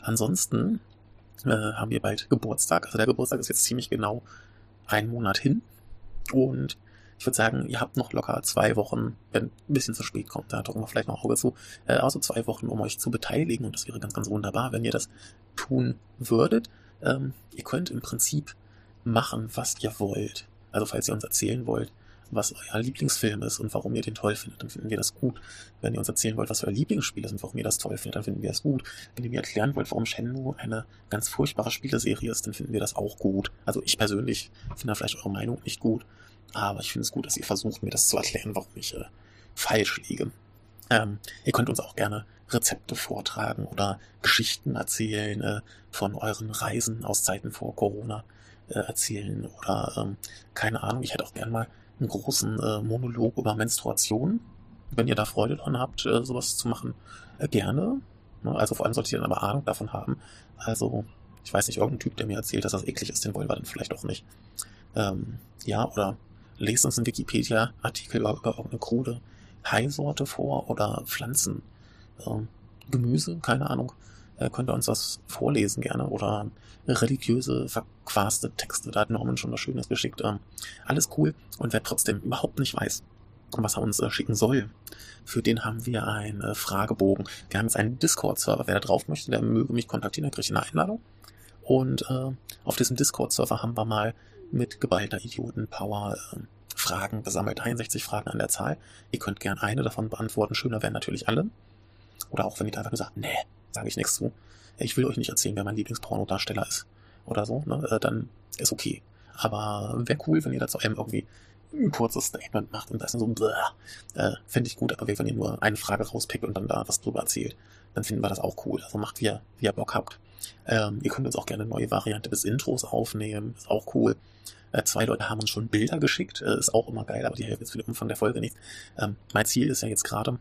Ansonsten äh, haben wir bald Geburtstag. Also der Geburtstag ist jetzt ziemlich genau einen Monat hin. Und ich würde sagen, ihr habt noch locker zwei Wochen, wenn ein bisschen zu spät kommt, da drücken wir vielleicht noch Auge zu, äh, also zwei Wochen, um euch zu beteiligen. Und das wäre ganz, ganz wunderbar, wenn ihr das tun würdet. Ähm, ihr könnt im Prinzip machen, was ihr wollt. Also falls ihr uns erzählen wollt, was euer Lieblingsfilm ist und warum ihr den toll findet, dann finden wir das gut. Wenn ihr uns erzählen wollt, was euer Lieblingsspiel ist und warum ihr das toll findet, dann finden wir das gut. Wenn ihr mir erklären wollt, warum Shenmue eine ganz furchtbare Spieleserie ist, dann finden wir das auch gut. Also ich persönlich finde da vielleicht eure Meinung nicht gut, aber ich finde es gut, dass ihr versucht, mir das zu erklären, warum ich äh, falsch liege. Ähm, ihr könnt uns auch gerne Rezepte vortragen oder Geschichten erzählen äh, von euren Reisen aus Zeiten vor Corona äh, erzählen oder ähm, keine Ahnung, ich hätte auch gern mal einen großen äh, Monolog über Menstruation. Wenn ihr da Freude dran habt, äh, sowas zu machen, äh, gerne. Ne? Also vor allem solltet ihr dann aber Ahnung davon haben. Also, ich weiß nicht, irgendein Typ, der mir erzählt, dass das eklig ist, den wollen wir dann vielleicht auch nicht. Ähm, ja, oder lest uns einen Wikipedia-Artikel über, über irgendeine krude Haisorte vor oder Pflanzen. Ähm, Gemüse, keine Ahnung. Äh, könnt ihr uns das vorlesen gerne oder religiöse, verquaste Texte. Da hat Norman schon was Schönes geschickt. Ähm, alles cool. Und wer trotzdem überhaupt nicht weiß, was er uns äh, schicken soll, für den haben wir einen äh, Fragebogen. Wir haben jetzt einen Discord-Server. Wer da drauf möchte, der möge mich kontaktieren, der kriegt eine Einladung. Und auf diesem Discord-Server haben wir mal mit geballter Idioten-Power äh, Fragen gesammelt. 63 Fragen an der Zahl. Ihr könnt gern eine davon beantworten. Schöner wären natürlich alle. Oder auch wenn ihr einfach nur sagt, nee, sage ich nichts zu. Ich will euch nicht erzählen, wer mein Lieblingspornodarsteller ist. Oder so, ne? Äh, dann ist okay. Aber wäre cool, wenn ihr dazu einem irgendwie ein kurzes Statement macht und das so, äh, fände ich gut, aber wenn ihr nur eine Frage rauspickt und dann da was drüber erzählt, dann finden wir das auch cool. Also macht, wie ihr, wie ihr Bock habt. Ähm, ihr könnt uns auch gerne eine neue Variante des Intros aufnehmen, ist auch cool. Äh, zwei Leute haben uns schon Bilder geschickt, äh, ist auch immer geil, aber die helfen jetzt für den Umfang der Folge nicht. Ähm, mein Ziel ist ja jetzt gerade,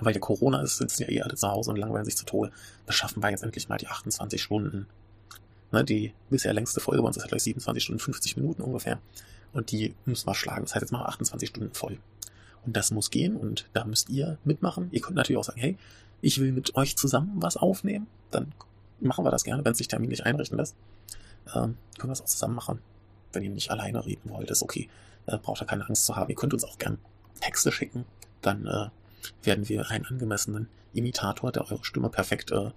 weil ja Corona ist, sitzen ja eh alle zu Hause und langweilen sich zu Tode. Das schaffen wir jetzt endlich mal die 28 Stunden. Ne, die bisher längste Folge bei uns ist ja gleich 27 Stunden, 50 Minuten ungefähr. Und die müssen wir schlagen. Das heißt, jetzt machen wir 28 Stunden voll. Und das muss gehen und da müsst ihr mitmachen. Ihr könnt natürlich auch sagen, hey, ich will mit euch zusammen was aufnehmen. Dann machen wir das gerne, wenn es sich terminlich einrichten lässt. Ähm, können wir das auch zusammen machen. Wenn ihr nicht alleine reden wollt, ist okay. Äh, braucht ihr keine Angst zu haben. Ihr könnt uns auch gern Texte schicken. Dann äh, werden wir einen angemessenen Imitator, der eure Stimme perfekt äh,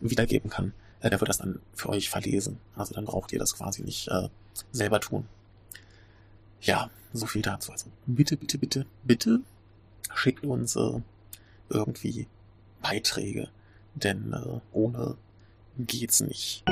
wiedergeben kann, äh, der wird das dann für euch verlesen. Also dann braucht ihr das quasi nicht äh, selber tun. Ja, so viel dazu. Also bitte, bitte, bitte, bitte schickt uns äh, irgendwie Beiträge, denn äh, ohne geht's nicht.